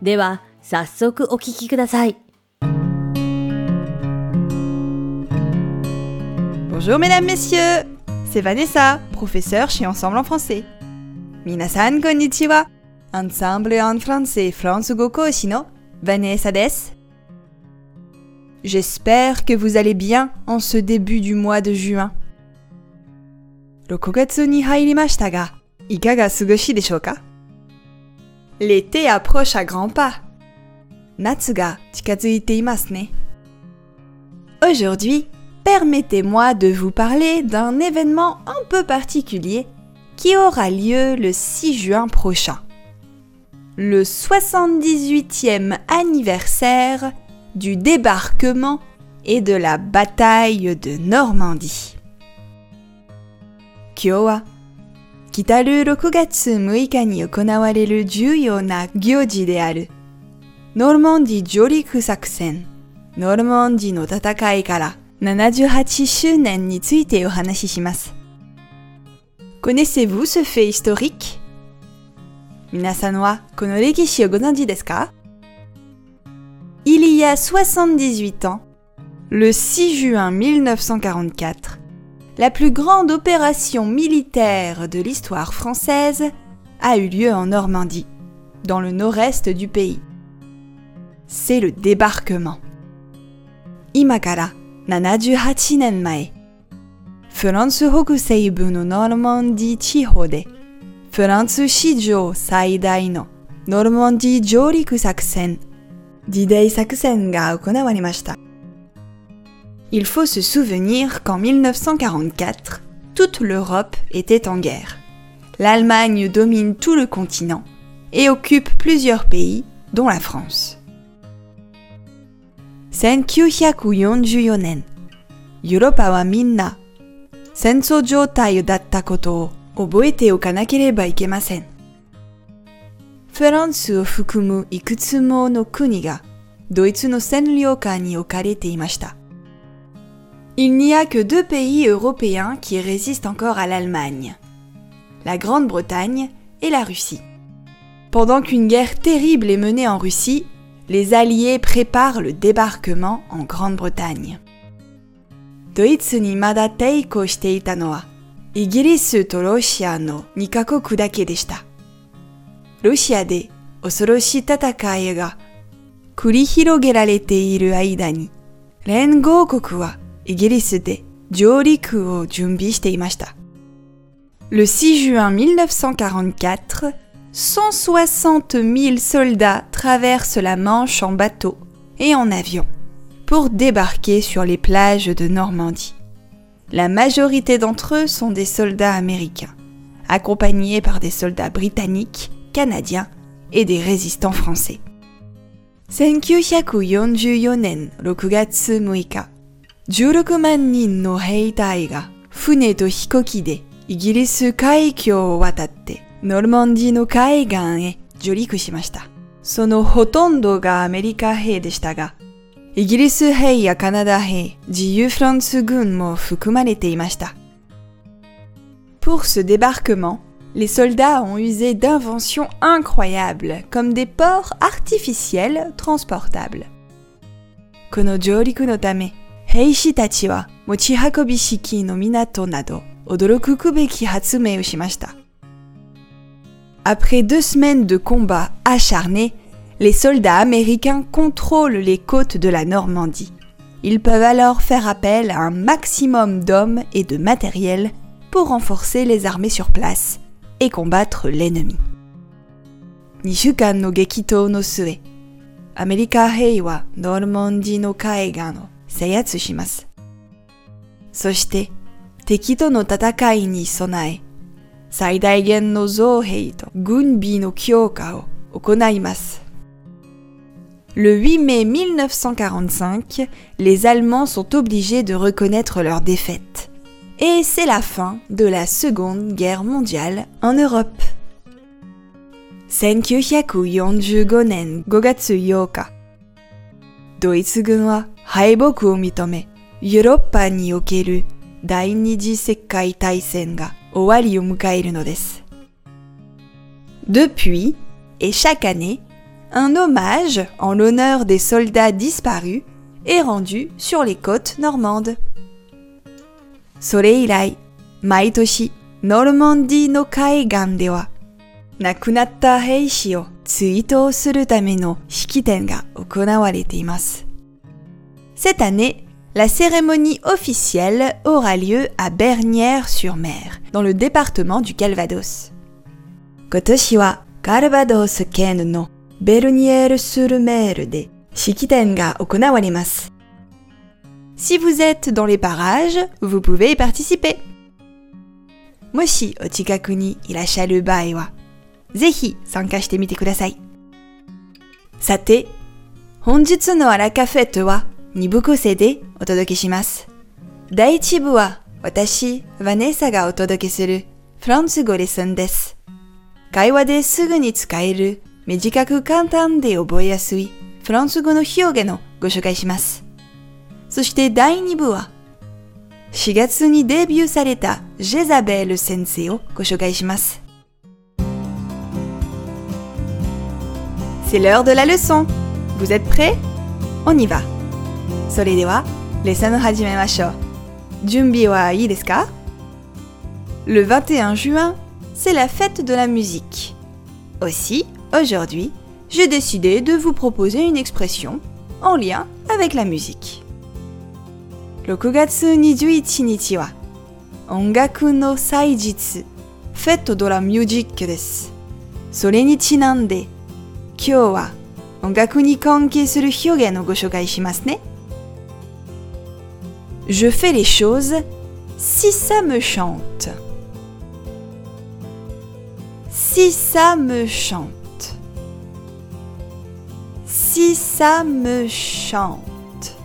では、早速お聞きください。Bonjour mesdames, messieurs, c'est Vanessa, professeure chez Ensemble en français. Minasan konnichiwa, Ensemble en français France Goko Oshino, Vanessa des. J'espère que vous allez bien en ce début du mois de juin. 6月に入りましたが、いかが過ごしでしょうか L'été approche à grands pas. Natsuga ne. Aujourd'hui, permettez-moi de vous parler d'un événement un peu particulier qui aura lieu le 6 juin prochain. Le 78e anniversaire du débarquement et de la bataille de Normandie. Kyowa 来る6月6日に行われる重要な行事である。ノルモンディ上陸作戦、ノルモンディの戦いから78周年についてお話しします。Connaissez-vous ce fait historique? 皆さんはこの歴史をご存知ですか Il y a 78 ans, le 6 juin 1944, la plus grande opération militaire de l'histoire française a eu lieu en Normandie, dans le nord-est du pays. C'est le débarquement. Imakara, Nanajuhachi Nenmae. France Hokuseibu no Normandie Chihode. France Shijo Saidai no Normandie Joriku Didei Sakusen ga okonawarimashita. Il faut se souvenir qu'en 1944, toute l'Europe était en guerre. L'Allemagne domine tout le continent et occupe plusieurs pays, dont la France. Europa wa minna senso joutai datta koto o oboete okanakereba ikemasen. France au fukumu ikutsumo no kuni ga Doitsu no senryoukan ni okarete. il n'y a que deux pays européens qui résistent encore à l'Allemagne. La Grande-Bretagne et la Russie. Pendant qu'une guerre terrible est menée en Russie, les Alliés préparent le débarquement en Grande-Bretagne. ドイツにまだ抵抗していたのは、イギリスとロシアの2カ国だけでした。ロシアで恐ろしい戦いが繰り広げられている間に、連合国は le 6 juin 1944, 160 000 soldats traversent la Manche en bateau et en avion pour débarquer sur les plages de Normandie. La majorité d'entre eux sont des soldats américains, accompagnés par des soldats britanniques, canadiens et des résistants français. 16万人の兵隊が船と飛行機でイギリス海峡を渡ってノルマンディの海岸へ上陸しました。そのほとんどがアメリカ兵でしたが、イギリス兵やカナダ兵、自由フランス軍も含まれていました。Pour ce débarquement, les soldats ont usé d'inventions incroyables, comme des ports artificiels transportables. この上陸のため、 兵士たちは持ち運び式の港など驚くべき発明をしました。Après deux semaines de combats acharnés, les soldats américains contrôlent les côtes de la Normandie. Ils peuvent alors faire appel à un maximum d'hommes et de matériel pour renforcer les armées sur place et combattre l'ennemi. 2週間の激闘の末、アメリカ兵はノルモンディの海岸を 制圧します。そして敵との戦いに備え、最大限の造兵と軍備の強化を行います。Le 8 mai 1945, les Allemands sont obligés de reconnaître leur défaite. Et c'est la fin de la Seconde Guerre mondiale en Europe. 1945年5月8日、 ドイツ軍は敗北を認め、ヨーロッパにおける第二次世界大戦が終わりを迎えるのです。Depuis, et chaque année, un hommage en l'honneur des soldats disparus est rendu sur les côtes normandes. それ以来、毎年、ノルマンディの海岸では、亡くなった兵士を 追悼するための式典が行われています。Cette année, la cérémonie officielle aura lieu à Bernières-sur-Mer, dans le département du Calvados. 今年はカルバドス県のベルニエール・スルメールで式典が行われます。Si vous êtes dans les parages, vous pouvez y participer. もしお近くにいらっしゃる場合は、 ぜひ参加してみてください。さて、本日のアラカフェットは2部構成でお届けします。第1部は私、ヴァネッサがお届けするフランス語レッスンです。会話ですぐに使える短く簡単で覚えやすいフランス語の表現をご紹介します。そして第2部は4月にデビューされたジェザベール先生をご紹介します。C'est l'heure de la leçon. Vous êtes prêts On y va. それでは、レッスンを始めましょう。準備はいいですか Le 21 juin, c'est la fête de la musique. Aussi, aujourd'hui, j'ai décidé de vous proposer une expression en lien avec la musique. 6月21日は音楽の祭日、フェットドラミュージックです。それにちなんで、 今日は音楽に関係する表現をご紹介しますね。Je fais les choses si ça me chante. Si ça me chante. Si ça me chante.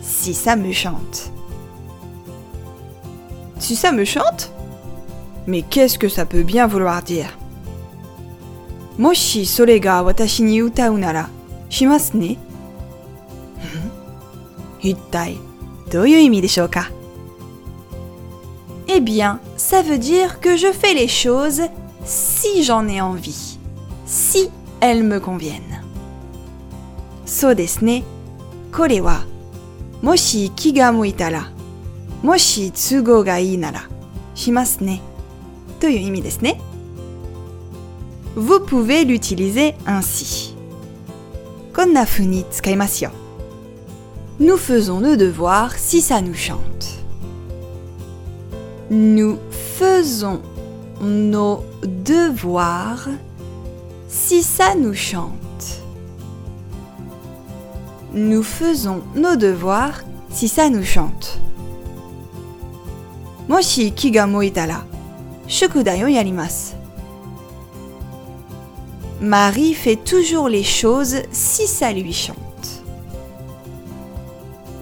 Si ça me chante. Si ça me chante Mais qu'est-ce que ça peut bien vouloir dire もしそれが私に歌うならしますね。一体どういう意味でしょうか Eh bien, ça veut dire que je fais les choses si j'en ai envie, si elles me conviennent. そうですね。これは、もし気が向いたら、もし都合がいいなら、しますね。という意味ですね。 vous pouvez l'utiliser ainsi. Nous faisons le devoir si ça nous chante. Nous faisons nos devoirs si ça nous chante. Nous faisons nos devoirs si ça nous chante. Moshi kiga. Marie fait toujours les choses si ça lui chante.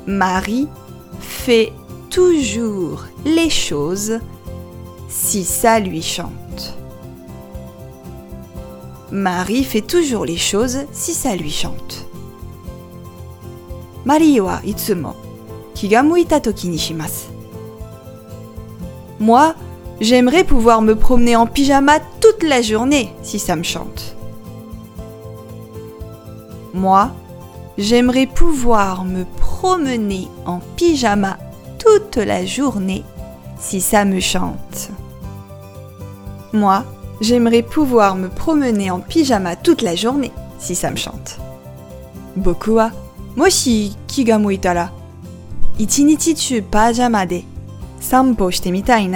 Marie fait toujours les choses si ça lui chante. Marie fait toujours les choses si ça lui chante. Marie wa itsumo kiga muita toki. Moi, j'aimerais pouvoir me promener en pyjama toute la journée si ça me chante. Moi, j'aimerais pouvoir me promener en pyjama toute la journée si ça me chante. Moi, J'aimerais pouvoir me promener en pyjama toute la journée si ça me chante. Boku wa moshi ki ga muita ra ichinichi chu de sampo shite mitai.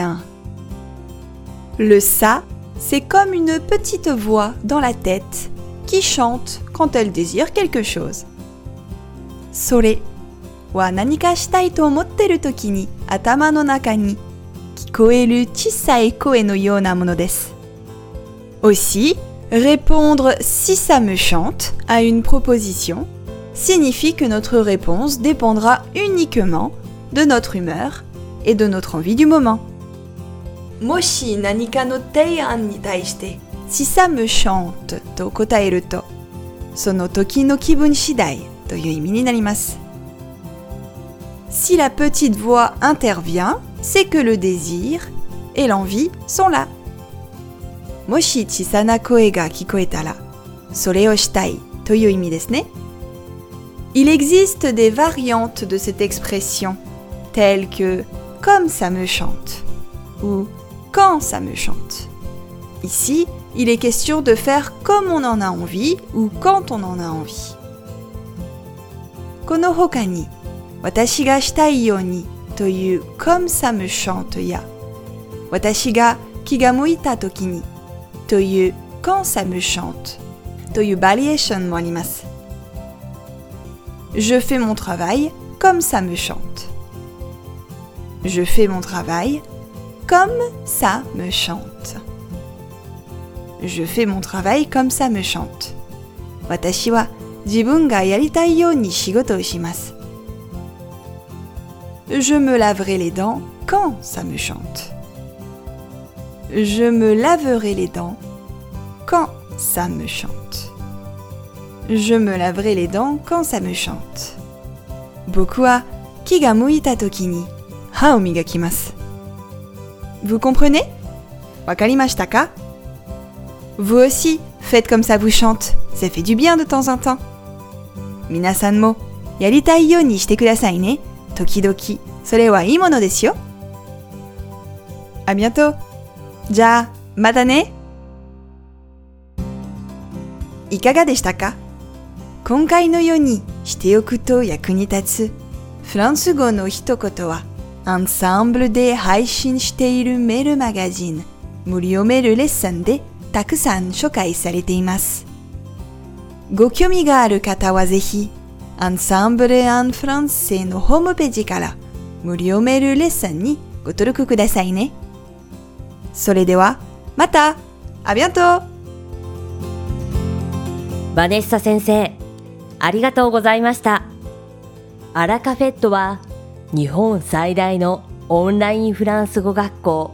Le sa, c'est comme une petite voix dans la tête qui chante quand elle désire quelque chose. Sore wa nanika shitai to omotteru toki ni atama no naka ni kikoeru chisai koe no you na mono desu. Aussi, répondre si ça me chante à une proposition signifie que notre réponse dépendra uniquement de notre humeur et de notre envie du moment. Moshi nanika no teian ni taishite si ça me chante to kotaeru to sono toki no kibun shidai to yu imi ni narimasu. Si la petite voix intervient, c'est que le désir et l'envie sont là. Moshi chisana koe ga kikoeta ra, sore o shitai to yu imi desu ne? Il existe des variantes de cette expression, telles que comme ça me chante ou quand ça me chante. Ici, il est question de faire comme on en a envie ou quand on en a envie. Kono hoka ni, watashi comme ça me chante ya, watashi ga ki ga muita toki to quand ça me chante to yu variation. Je fais mon travail comme ça me chante. Je fais mon travail comme ça me chante. Je fais mon travail comme ça me chante. Watashi wa jibun ga ni shigoto shimasu. Je me laverai les dents quand ça me chante. Je me laverai les dents quand ça me chante. Je me laverai les dents quand ça me chante. Boku wa ki ga muita toki ni ha o migakimasu. Vous comprenez? Wakarimashita ka? Vous aussi, faites comme ça vous chante. Ça fait du bien de temps en temps. Minasan mo yaritai you ni shite kudasai ne. Tokidoki, sore wa ii mono desu yo. À bientôt. Ja, mata ne. いかがでしたか今回のようにしておくと役に立つフランス語の一言はアンサンブルで配信しているメールマガジン無料メールレッスンで たくさん紹介されています。ご興味がある方はぜひアンサンブル・アン・フランセのホームページから無料メールレッスンにご登録くださいね。それではまたありがとうバネッサ先生、ありがとうございました。アラカフェットは日本最大のオンラインフランス語学校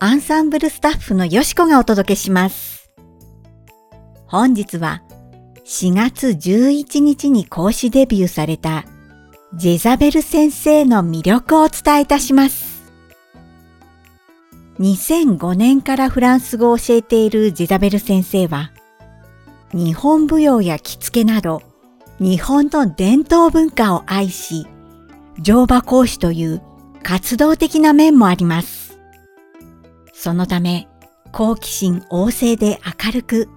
アンサンブルスタッフのよしこがお届けします。本日は4月11日に講師デビューされたジェザベル先生の魅力をお伝えいたします。2005年からフランス語を教えているジェザベル先生は、日本舞踊や着付けなど、日本の伝統文化を愛し、乗馬講師という活動的な面もあります。そのため、好奇心旺盛で明るく、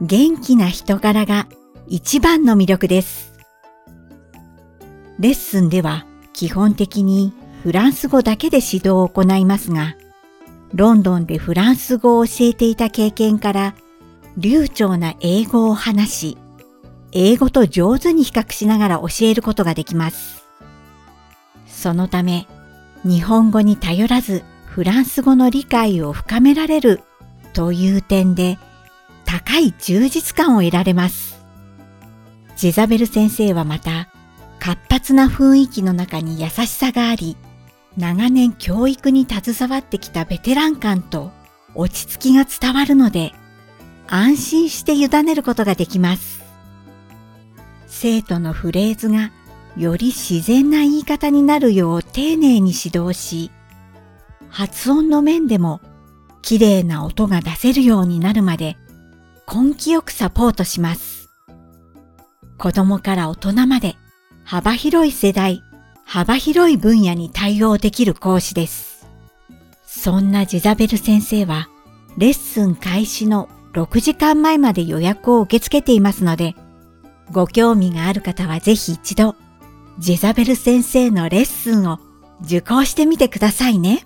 元気な人柄が一番の魅力です。レッスンでは基本的にフランス語だけで指導を行いますが、ロンドンでフランス語を教えていた経験から、流暢な英語を話し、英語と上手に比較しながら教えることができます。そのため、日本語に頼らずフランス語の理解を深められるという点で高い充実感を得られます。ジェザベル先生はまた活発な雰囲気の中に優しさがあり、長年教育に携わってきたベテラン感と落ち着きが伝わるので、安心して委ねることができます。生徒のフレーズがより自然な言い方になるよう丁寧に指導し、発音の面でも綺麗な音が出せるようになるまで根気よくサポートします。子供から大人まで幅広い世代、幅広い分野に対応できる講師です。そんなジェザベル先生はレッスン開始の6時間前まで予約を受け付けていますので、ご興味がある方はぜひ一度、ジェザベル先生のレッスンを受講してみてくださいね。